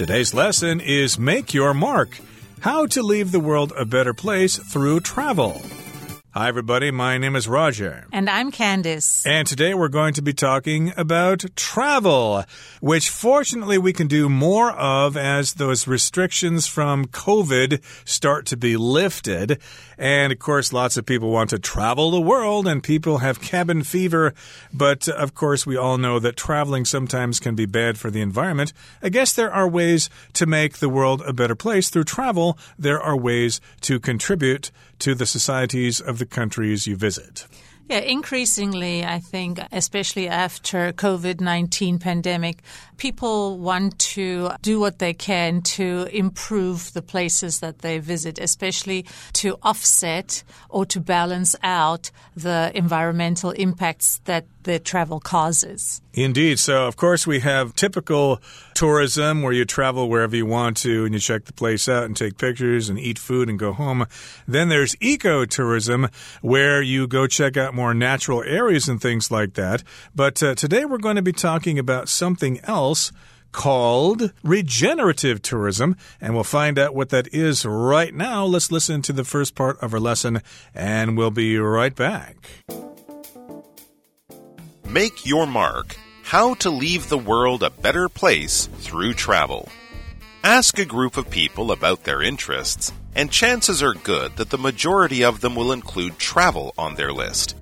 Today's lesson is Make Your Mark How to Leave the World a Better Place Through Travel. Hi, everybody. My name is Roger. And I'm Candice. And today we're going to be talking about travel, which fortunately we can do more of as those restrictions from COVID start to be lifted. And of course, lots of people want to travel the world and people have cabin fever. But uh, of course, we all know that traveling sometimes can be bad for the environment. I guess there are ways to make the world a better place through travel. There are ways to contribute to the societies of the countries you visit. Yeah, increasingly, I think, especially after COVID-19 pandemic, people want to do what they can to improve the places that they visit, especially to offset or to balance out the environmental impacts that the travel causes. Indeed. So, of course, we have typical tourism where you travel wherever you want to and you check the place out and take pictures and eat food and go home. Then there's ecotourism where you go check out more natural areas and things like that. But uh, today we're going to be talking about something else called regenerative tourism, and we'll find out what that is right now. Let's listen to the first part of our lesson, and we'll be right back. Make your mark. How to leave the world a better place through travel. Ask a group of people about their interests, and chances are good that the majority of them will include travel on their list.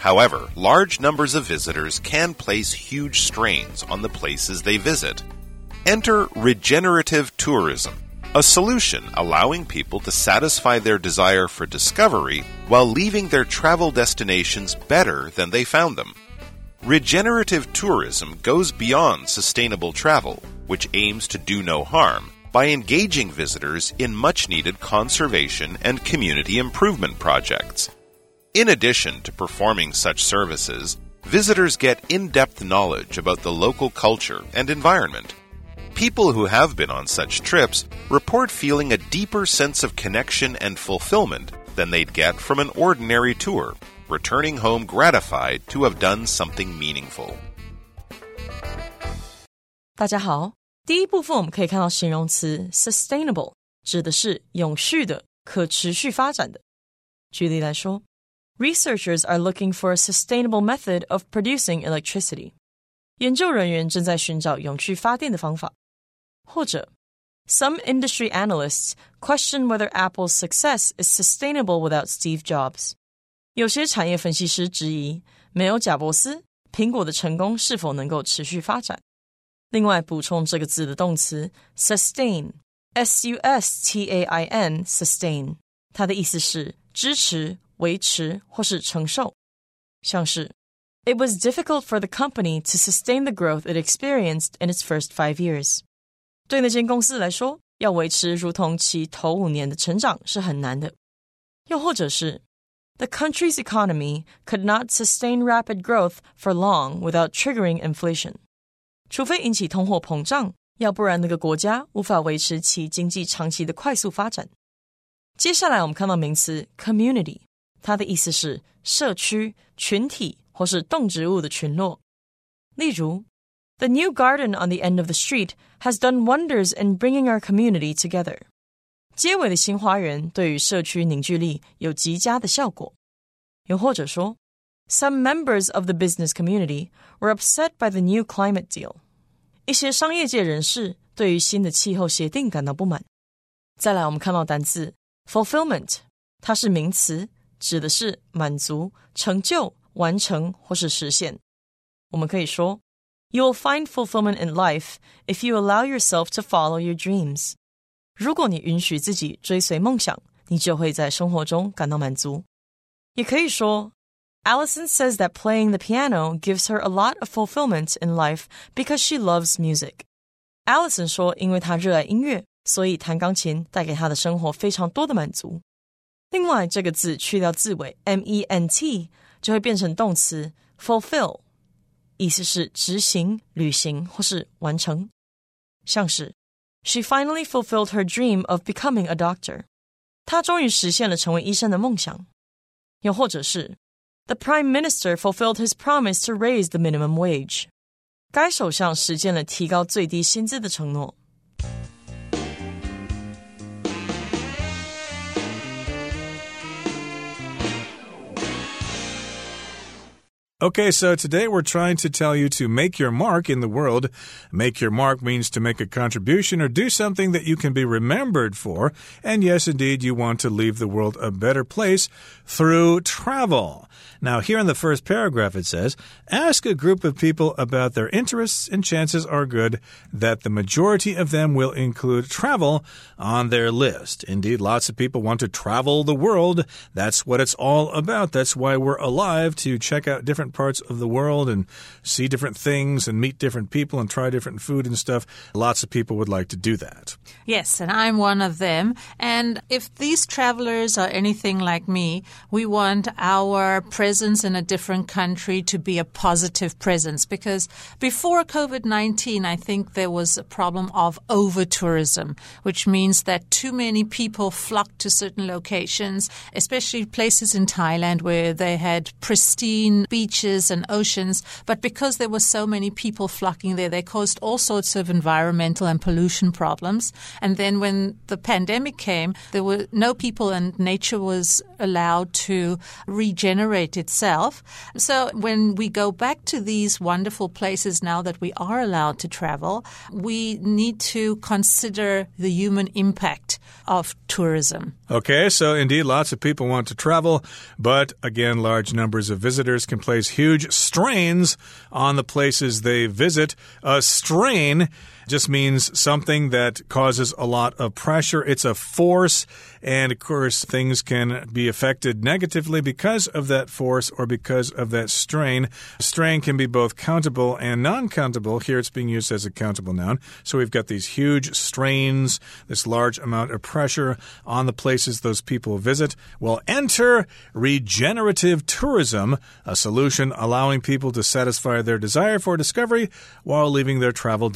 However, large numbers of visitors can place huge strains on the places they visit. Enter regenerative tourism, a solution allowing people to satisfy their desire for discovery while leaving their travel destinations better than they found them. Regenerative tourism goes beyond sustainable travel, which aims to do no harm, by engaging visitors in much needed conservation and community improvement projects. In addition to performing such services, visitors get in depth knowledge about the local culture and environment. People who have been on such trips report feeling a deeper sense of connection and fulfillment than they'd get from an ordinary tour returning home gratified to have done something meaningful. 大家好，第一部分我们可以看到形容词 sustainable 指的是永续的、可持续发展的。举例来说，Researchers are looking for a sustainable method of producing electricity。研究人员正在寻找永续发电的方法。或者，Some industry analysts question whether Apple's success is sustainable without Steve Jobs。 有些产业分析师质疑，没有贾伯斯，苹果的成功是否能够持续发展？另外，补充这个字的动词 sustain，s u s t a i n，sustain，它的意思是支持、维持或是承受。像是，It was difficult for the company to sustain the growth it experienced in its first five years。对那间公司来说，要维持如同其头五年的成长是很难的。又或者是。 The country's economy could not sustain rapid growth for long without triggering inflation. 除非引起通货膨胀，要不然那个国家无法维持其经济长期的快速发展。接下来我们看到名词 community，它的意思是社区、群体或是动植物的群落。例如，The new garden on the end of the street has done wonders in bringing our community together. 街尾的新花园对于社区凝聚力有极佳的效果。又或者说，Some members of the business community were upset by the new climate deal。一些商业界人士对于新的气候协定感到不满。再来，我们看到单词 fulfillment，它是名词，指的是满足、成就、完成或是实现。我们可以说，You will find fulfillment in life if you allow yourself to follow your dreams。 如果你允许自己追随梦想，你就会在生活中感到满足。也可以说，Alison says that playing the piano gives her a lot of fulfillment in life because she loves music. Alison 说，因为她热爱音乐，所以弹钢琴带给她的生活非常多的满足。另外，这个字去掉字尾 ment，就会变成动词 fulfill，意思是执行、履行或是完成，像是。She finally fulfilled her dream of becoming a doctor. 她终于实现了成为医生的梦想。又或者是，The Prime Minister fulfilled his promise to raise the minimum wage. 该首相实现了提高最低薪资的承诺。 Okay, so today we're trying to tell you to make your mark in the world. Make your mark means to make a contribution or do something that you can be remembered for. And yes, indeed, you want to leave the world a better place through travel. Now, here in the first paragraph, it says Ask a group of people about their interests, and chances are good that the majority of them will include travel on their list. Indeed, lots of people want to travel the world. That's what it's all about. That's why we're alive to check out different parts of the world and see different things and meet different people and try different food and stuff. Lots of people would like to do that. Yes, and I'm one of them. And if these travelers are anything like me, we want our presence in a different country to be a positive presence because before COVID 19, I think there was a problem of over tourism, which means that too many people flocked to certain locations, especially places in Thailand where they had pristine beaches and oceans. But because there were so many people flocking there, they caused all sorts of environmental and pollution problems. And then when the pandemic came, there were no people and nature was allowed to regenerate itself. So when we go back to these wonderful places now that we are allowed to travel, we need to consider the human impact of tourism. Okay, so indeed, lots of people want to travel, but again, large numbers of visitors can place huge strains on the places they visit. A strain just means something that causes a lot of pressure. It's a force, and of course, things can be affected negatively because of that force or because of that strain. Strain can be both countable and non countable. Here it's being used as a countable noun. So we've got these huge strains, this large amount of pressure on the places those people visit. Well, enter regenerative tourism, a solution allowing people to satisfy their desire for discovery while leaving their travel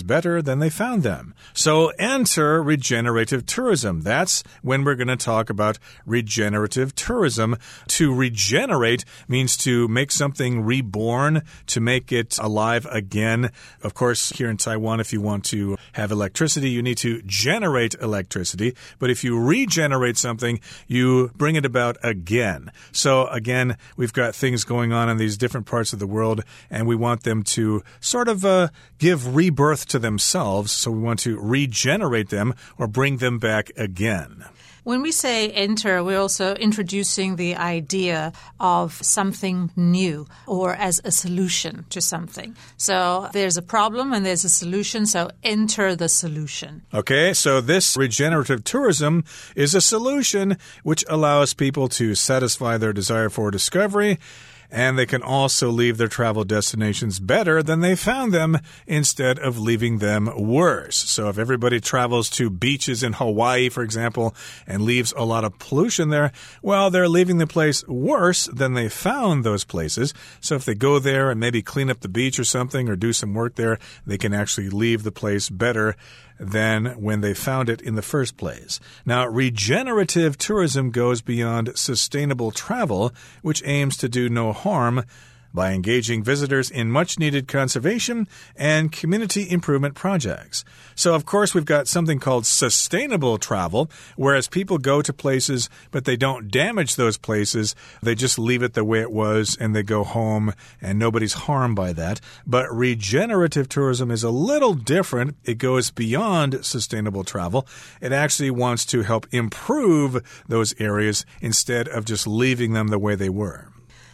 better than they found them. So enter regenerative tourism. That's when we're going to talk about regenerative tourism. To regenerate means to make something reborn, to make it alive again. Of course, here in Taiwan, if you want to have electricity, you need to generate electricity. But if you regenerate something, you bring it about again. So again, we've got things going on in these different parts of the world, and we want them to sort of uh, give rebirth to themselves. So we want to regenerate them or bring them back again. When we say enter, we're also introducing the idea of something new or as a solution to something. So there's a problem and there's a solution, so enter the solution. Okay, so this regenerative tourism is a solution which allows people to satisfy their desire for discovery and they can also leave their travel destinations better than they found them instead of leaving them worse. So if everybody travels to beaches in Hawaii, for example, and leaves a lot of pollution there, well, they're leaving the place worse than they found those places. So if they go there and maybe clean up the beach or something or do some work there, they can actually leave the place better than when they found it in the first place. Now, regenerative tourism goes beyond sustainable travel, which aims to do no harm by engaging visitors in much needed conservation and community improvement projects. So, of course, we've got something called sustainable travel, whereas people go to places, but they don't damage those places. They just leave it the way it was and they go home, and nobody's harmed by that. But regenerative tourism is a little different. It goes beyond sustainable travel. It actually wants to help improve those areas instead of just leaving them the way they were.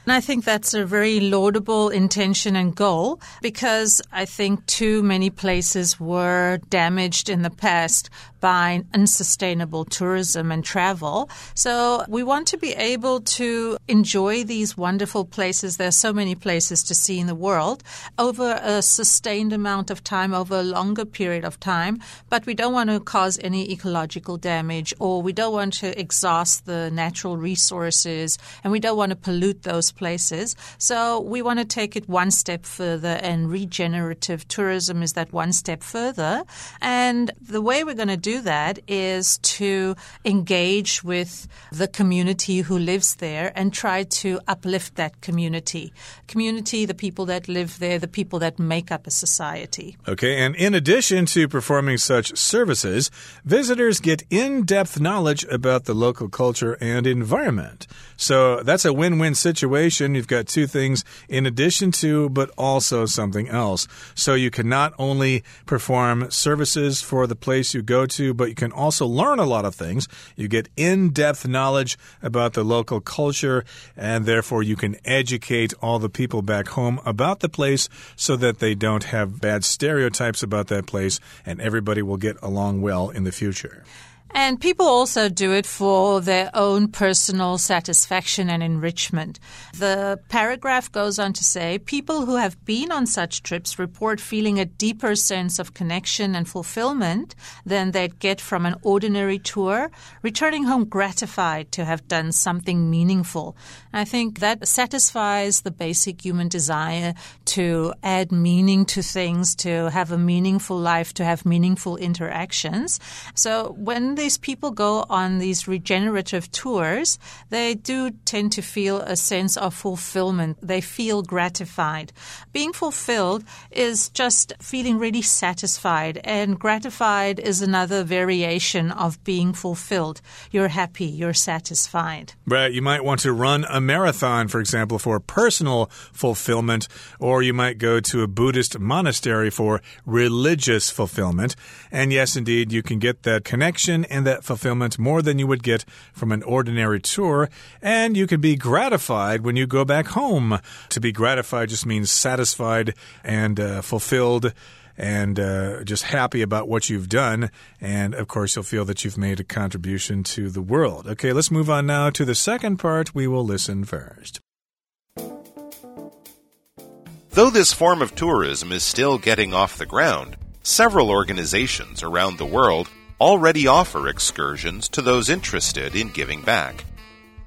And I think that's a very laudable intention and goal because I think too many places were damaged in the past by unsustainable tourism and travel. So we want to be able to enjoy these wonderful places. There are so many places to see in the world over a sustained amount of time, over a longer period of time. But we don't want to cause any ecological damage or we don't want to exhaust the natural resources and we don't want to pollute those places. So we want to take it one step further and regenerative tourism is that one step further. And the way we're going to do do that is to engage with the community who lives there and try to uplift that community. Community, the people that live there, the people that make up a society. Okay, and in addition to performing such services, visitors get in depth knowledge about the local culture and environment. So that's a win win situation. You've got two things in addition to, but also something else. So you can not only perform services for the place you go to, but you can also learn a lot of things. You get in depth knowledge about the local culture, and therefore you can educate all the people back home about the place so that they don't have bad stereotypes about that place and everybody will get along well in the future. And people also do it for their own personal satisfaction and enrichment. The paragraph goes on to say people who have been on such trips report feeling a deeper sense of connection and fulfillment than they'd get from an ordinary tour, returning home gratified to have done something meaningful. I think that satisfies the basic human desire to add meaning to things, to have a meaningful life, to have meaningful interactions. So when these people go on these regenerative tours, they do tend to feel a sense of fulfillment. They feel gratified. Being fulfilled is just feeling really satisfied, and gratified is another variation of being fulfilled. You're happy, you're satisfied. Right. You might want to run a marathon, for example, for personal fulfillment, or you might go to a Buddhist monastery for religious fulfillment. And yes, indeed, you can get that connection and that fulfillment more than you would get from an ordinary tour. And you can be gratified when you go back home. To be gratified just means satisfied and uh, fulfilled and uh, just happy about what you've done. And of course, you'll feel that you've made a contribution to the world. Okay, let's move on now to the second part. We will listen first. Though this form of tourism is still getting off the ground, several organizations around the world already offer excursions to those interested in giving back.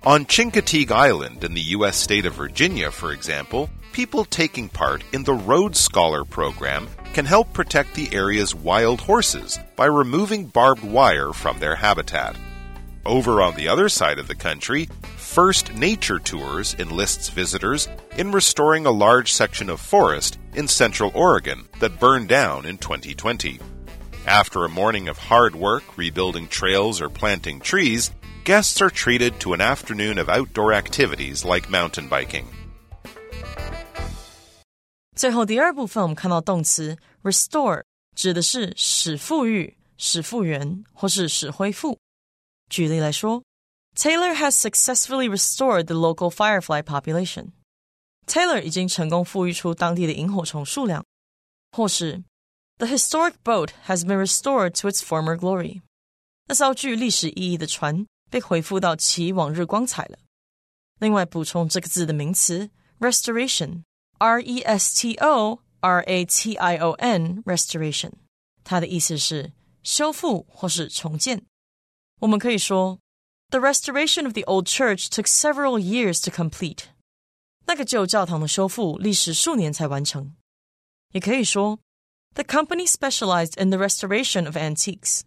On Chincoteague Island in the U.S. state of Virginia, for example, people taking part in the Road Scholar program can help protect the area's wild horses by removing barbed wire from their habitat. Over on the other side of the country, First Nature Tours enlists visitors in restoring a large section of forest in central Oregon that burned down in 2020. After a morning of hard work rebuilding trails or planting trees, guests are treated to an afternoon of outdoor activities like mountain biking. 最后第二部分，我们看到动词 restore 指的是使富裕、使复原或是使恢复。举例来说，Taylor has successfully restored the local firefly population。Taylor 已经成功复育出当地的萤火虫数量，或是 the historic boat has been restored to its former glory. 那艘具历史意义的船被恢复到其往日光彩了。另外，补充这个字的名词 restoration，r e s t o r a t i o n，restoration，它的意思是修复或是重建。我们可以说，The restoration of the old church took several years to complete。那个旧教堂的修复历时数年才完成。也可以说。 The company specialized in the restoration of antiques.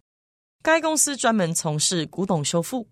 该公司专门从事古董修复。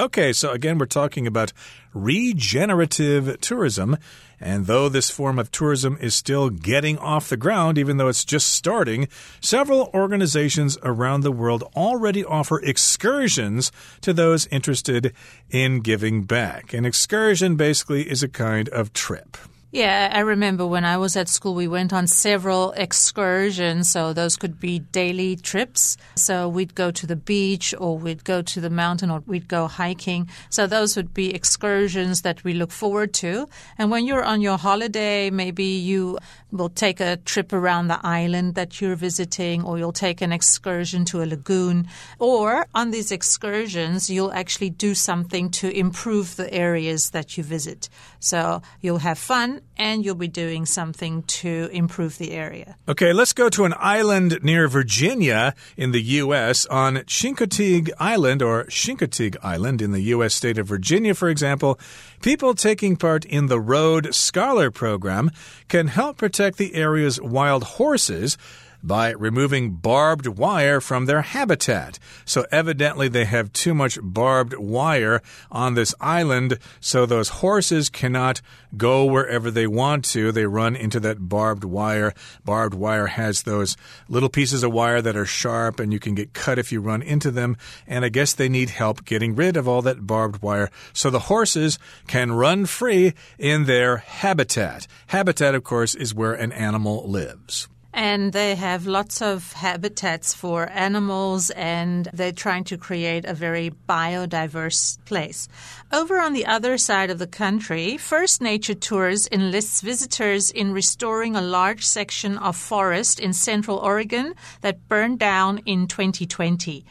Okay, so again, we're talking about regenerative tourism. And though this form of tourism is still getting off the ground, even though it's just starting, several organizations around the world already offer excursions to those interested in giving back. An excursion basically is a kind of trip. Yeah, I remember when I was at school, we went on several excursions. So those could be daily trips. So we'd go to the beach or we'd go to the mountain or we'd go hiking. So those would be excursions that we look forward to. And when you're on your holiday, maybe you will take a trip around the island that you're visiting or you'll take an excursion to a lagoon. Or on these excursions, you'll actually do something to improve the areas that you visit. So you'll have fun and you'll be doing something to improve the area. Okay, let's go to an island near Virginia in the U.S. On Chincoteague Island or Chincoteague Island in the U.S. state of Virginia, for example, people taking part in the Road Scholar program can help protect the area's wild horses by removing barbed wire from their habitat. So, evidently, they have too much barbed wire on this island, so those horses cannot go wherever they want to. They run into that barbed wire. Barbed wire has those little pieces of wire that are sharp, and you can get cut if you run into them. And I guess they need help getting rid of all that barbed wire so the horses can run free in their habitat. Habitat, of course, is where an animal lives. And they have lots of habitats for animals, and they're trying to create a very biodiverse place. Over on the other side of the country, First Nature Tours enlists visitors in restoring a large section of forest in central Oregon that burned down in 2020.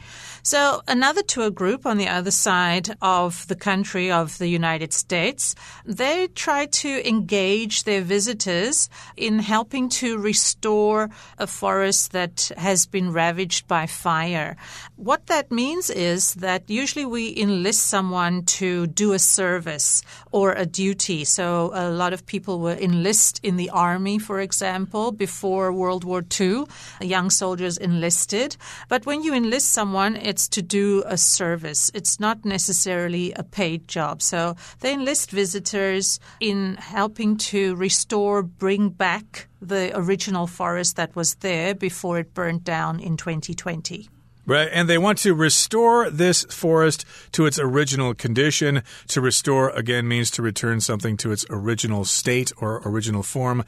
So, another tour group on the other side of the country of the United States, they try to engage their visitors in helping to restore a forest that has been ravaged by fire. What that means is that usually we enlist someone to do a service or a duty. So, a lot of people will enlist in the army, for example, before World War II. Young soldiers enlisted. But when you enlist someone, it's to do a service. It's not necessarily a paid job. So they enlist visitors in helping to restore, bring back the original forest that was there before it burned down in 2020. Right, and they want to restore this forest to its original condition. To restore, again, means to return something to its original state or original form.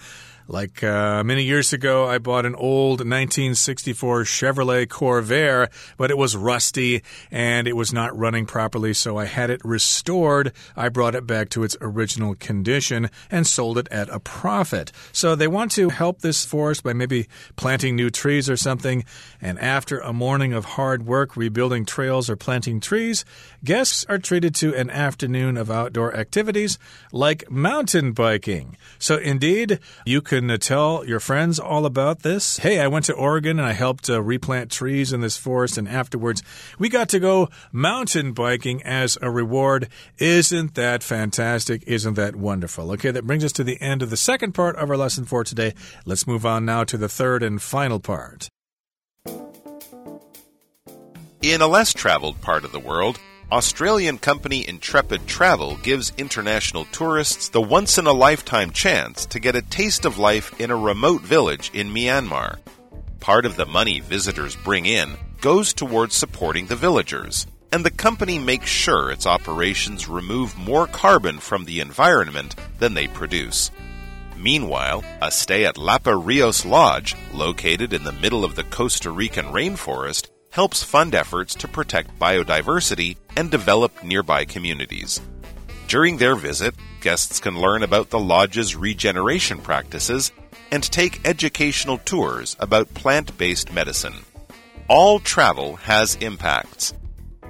Like uh, many years ago, I bought an old 1964 Chevrolet Corvair, but it was rusty and it was not running properly, so I had it restored. I brought it back to its original condition and sold it at a profit. So they want to help this forest by maybe planting new trees or something. And after a morning of hard work rebuilding trails or planting trees, guests are treated to an afternoon of outdoor activities like mountain biking. So, indeed, you can tell your friends all about this. Hey, I went to Oregon and I helped uh, replant trees in this forest, and afterwards we got to go mountain biking as a reward. Isn't that fantastic? Isn't that wonderful? Okay, that brings us to the end of the second part of our lesson for today. Let's move on now to the third and final part. In a less traveled part of the world, Australian company Intrepid Travel gives international tourists the once in a lifetime chance to get a taste of life in a remote village in Myanmar. Part of the money visitors bring in goes towards supporting the villagers, and the company makes sure its operations remove more carbon from the environment than they produce. Meanwhile, a stay at Lapa Rios Lodge, located in the middle of the Costa Rican rainforest, helps fund efforts to protect biodiversity and develop nearby communities. During their visit, guests can learn about the lodge's regeneration practices and take educational tours about plant based medicine. All travel has impacts.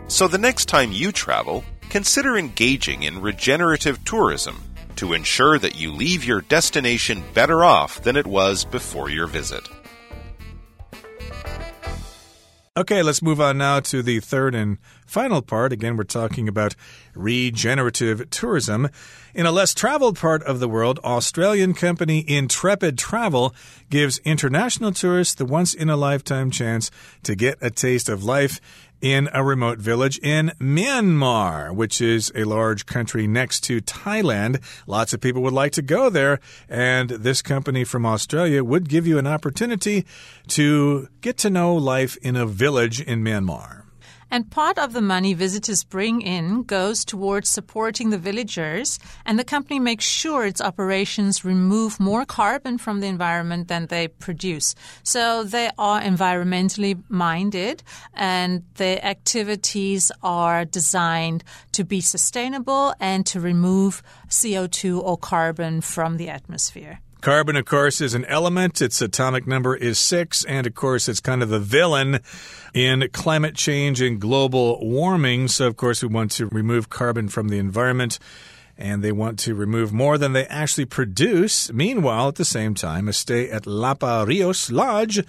So the next time you travel, consider engaging in regenerative tourism to ensure that you leave your destination better off than it was before your visit. Okay, let's move on now to the third and final part. Again, we're talking about regenerative tourism. In a less traveled part of the world, Australian company Intrepid Travel gives international tourists the once in a lifetime chance to get a taste of life in a remote village in Myanmar, which is a large country next to Thailand. Lots of people would like to go there, and this company from Australia would give you an opportunity to get to know life in a village in Myanmar. And part of the money visitors bring in goes towards supporting the villagers, and the company makes sure its operations remove more carbon from the environment than they produce. So they are environmentally minded, and their activities are designed to be sustainable and to remove CO2 or carbon from the atmosphere. Carbon, of course, is an element. Its atomic number is six. And of course, it's kind of the villain in climate change and global warming. So, of course, we want to remove carbon from the environment. and they want to remove more than they actually produce. Meanwhile, at the same time, a stay at Lapa Rios Lodge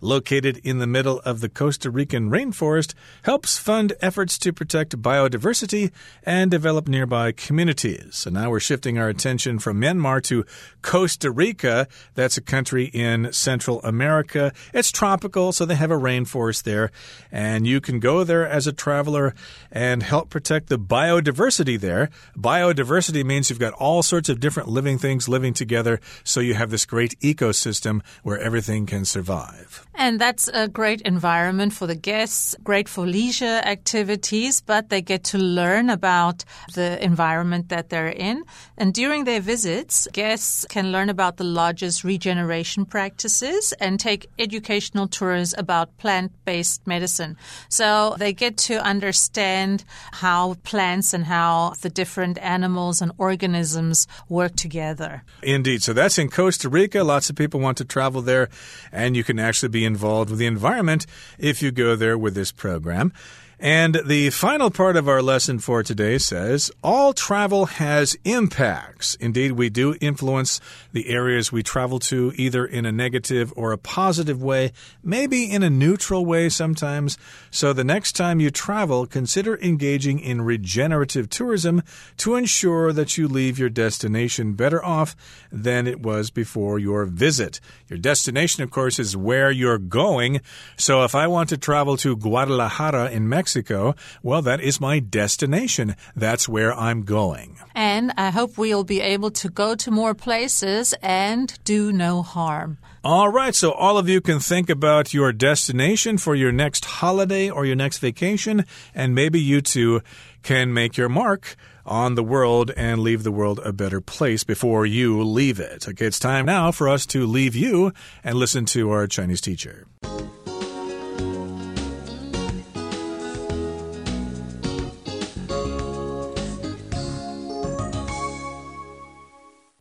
located in the middle of the Costa Rican rainforest, helps fund efforts to protect biodiversity and develop nearby communities. So now we're shifting our attention from Myanmar to Costa Rica. That's a country in Central America. It's tropical, so they have a rainforest there, and you can go there as a traveler and help protect the biodiversity there. Biodiversity means you've got all sorts of different living things living together, so you have this great ecosystem where everything can survive. And that's a great environment for the guests, great for leisure activities, but they get to learn about the environment that they're in. And during their visits, guests can learn about the lodge's regeneration practices and take educational tours about plant based medicine. So they get to understand how plants and how the different animals and organisms work together. Indeed. So that's in Costa Rica. Lots of people want to travel there, and you can actually be involved with the environment if you go there with this program. And the final part of our lesson for today says all travel has impacts. Indeed, we do influence the areas we travel to either in a negative or a positive way, maybe in a neutral way sometimes. So the next time you travel, consider engaging in regenerative tourism to ensure that you leave your destination better off than it was before your visit. Your destination, of course, is where you're going. So if I want to travel to Guadalajara in Mexico, well, that is my destination. That's where I'm going. And I hope we'll be able to go to more places and do no harm. All right, so all of you can think about your destination for your next holiday or your next vacation, and maybe you too can make your mark on the world and leave the world a better place before you leave it. Okay, it's time now for us to leave you and listen to our Chinese teacher.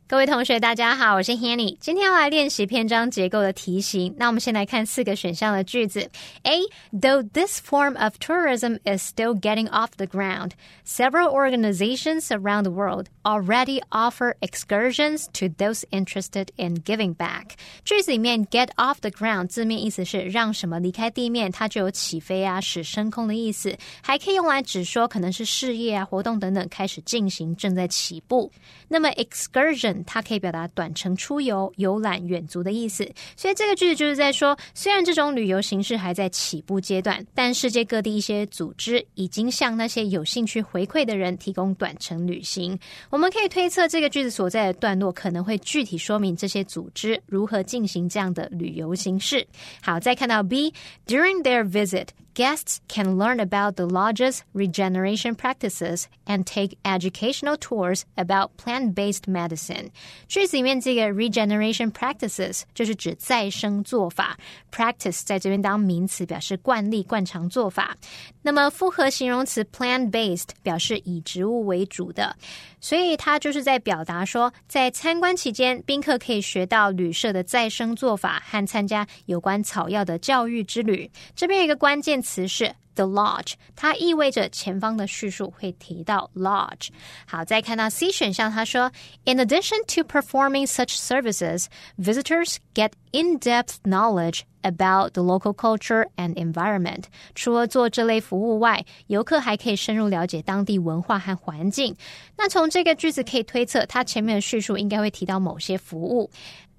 各位同学，大家好，我是 Hanny。今天要来练习篇章结构的题型。那我们先来看四个选项的句子。A. Though this form of tourism is still getting off the ground, several organizations around the world already offer excursions to those interested in giving back。句子里面 get off the ground 字面意思是让什么离开地面，它就有起飞啊、使升空的意思，还可以用来指说可能是事业啊、活动等等开始进行，正在起步。那么 excursion 它可以表达短程出游、游览、远足的意思，所以这个句子就是在说，虽然这种旅游形式还在起步阶段，但世界各地一些组织已经向那些有兴趣回馈的人提供短程旅行。我们可以推测，这个句子所在的段落可能会具体说明这些组织如何进行这样的旅游形式。好，再看到 B，during their visit。Guests can learn about the lodge's regeneration practices and take educational tours about plant-based medicine. 句子里面这个 regeneration practices 就是指再生做法，practice 在这边当名词表示惯例、惯常做法。那么复合形容词 plant-based 表示以植物为主的，所以它就是在表达说，在参观期间，宾客可以学到旅社的再生做法和参加有关草药的教育之旅。这边有一个关键。 词是 the lodge，它意味着前方的叙述会提到 lodge。好，再看到 C 选项，他说，In addition to performing such services, visitors get in-depth knowledge about the local culture and environment。除了做这类服务外，游客还可以深入了解当地文化和环境。那从这个句子可以推测，它前面的叙述应该会提到某些服务。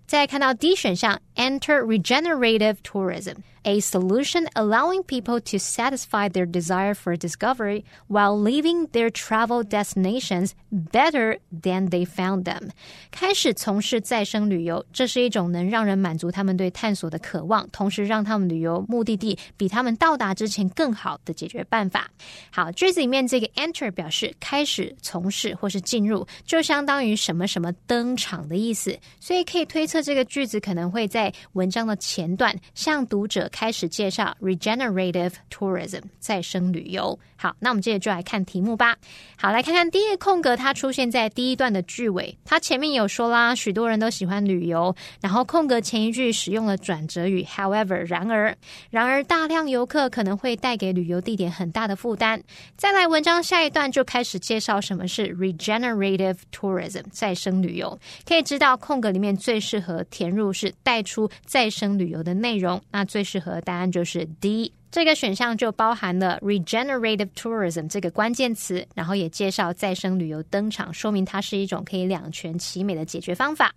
再看到 D 选项，enter regenerative tourism。 a solution allowing people to satisfy their desire for discovery while leaving their travel destinations better than they found them。开始从事再生旅游，这是一种能让人满足他们对探索的渴望，同时让他们旅游目的地比他们到达之前更好的解决办法。好，句子里面这个 enter 表示开始从事或是进入，就相当于什么什么登场的意思，所以可以推测这个句子可能会在文章的前段向读者。 开始介绍 regenerative tourism 再生旅游。好，那我们接着就来看题目吧。好，来看看第一个空格，它出现在第一段的句尾。它前面有说啦，许多人都喜欢旅游，然后空格前一句使用了转折语，however，然而，然而大量游客可能会带给旅游地点很大的负担。再来，文章下一段就开始介绍什么是 regenerative tourism 再生旅游。可以知道，空格里面最适合填入是带出再生旅游的内容，那最适合和答案就是 D。这个选项就包含了 regenerative tourism 这个关键词，然后也介绍再生旅游登场，说明它是一种可以两全其美的解决方法。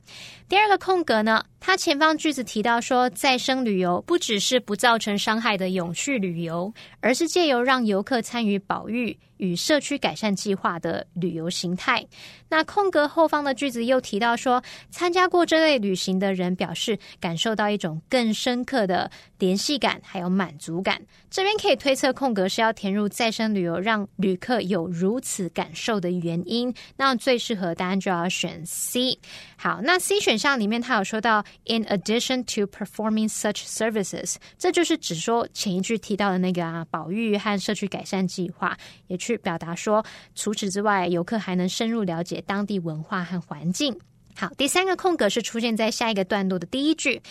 第二个空格呢，它前方句子提到说，再生旅游不只是不造成伤害的永续旅游，而是借由让游客参与保育与社区改善计划的旅游形态。那空格后方的句子又提到说，参加过这类旅行的人表示，感受到一种更深刻的联系感，还有满足感。这边可以推测，空格是要填入再生旅游让旅客有如此感受的原因。那最适合答案就要选 C。好，那 C 选项里面，它有说到 "In addition to performing such services"，这就是只说前一句提到的那个啊，保育和社区改善计划，也去表达说，除此之外，游客还能深入了解当地文化和环境。好，第三个空格是出现在下一个段落的第一句。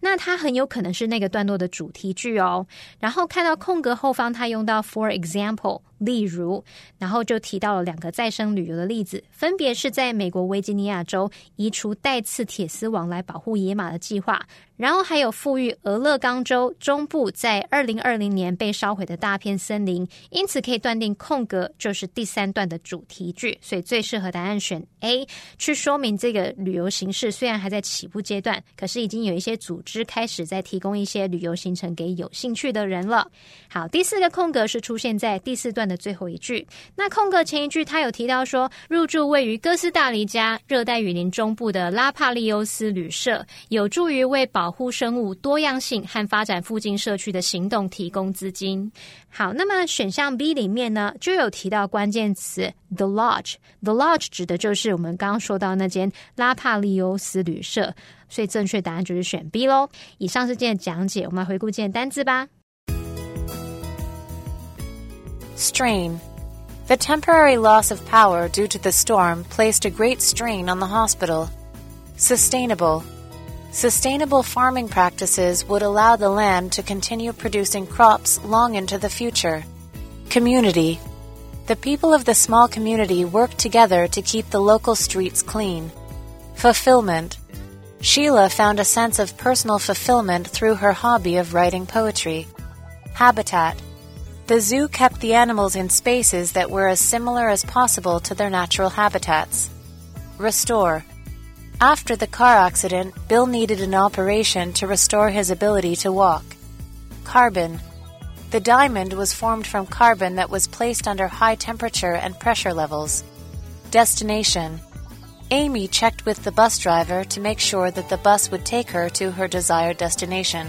那它很有可能是那个段落的主题句哦。然后看到空格后方，它用到 for example。例如，然后就提到了两个再生旅游的例子，分别是在美国维吉尼亚州移除带刺铁丝网来保护野马的计划，然后还有富裕俄勒冈州中部在二零二零年被烧毁的大片森林。因此可以断定空格就是第三段的主题句，所以最适合答案选 A，去说明这个旅游形式虽然还在起步阶段，可是已经有一些组织开始在提供一些旅游行程给有兴趣的人了。好，第四个空格是出现在第四段。的最后一句，那空格前一句，他有提到说，入住位于哥斯达黎加热带雨林中部的拉帕利欧斯旅社，有助于为保护生物多样性和发展附近社区的行动提供资金。好，那么选项 B 里面呢，就有提到关键词 the lodge，the lodge 指的就是我们刚刚说到那间拉帕利欧斯旅社，所以正确答案就是选 B 喽。以上是今天的讲解，我们来回顾今天单字吧。Strain. The temporary loss of power due to the storm placed a great strain on the hospital. Sustainable. Sustainable farming practices would allow the land to continue producing crops long into the future. Community. The people of the small community work together to keep the local streets clean. Fulfillment. Sheila found a sense of personal fulfillment through her hobby of writing poetry. Habitat. The zoo kept the animals in spaces that were as similar as possible to their natural habitats. Restore. After the car accident, Bill needed an operation to restore his ability to walk. Carbon. The diamond was formed from carbon that was placed under high temperature and pressure levels. Destination. Amy checked with the bus driver to make sure that the bus would take her to her desired destination.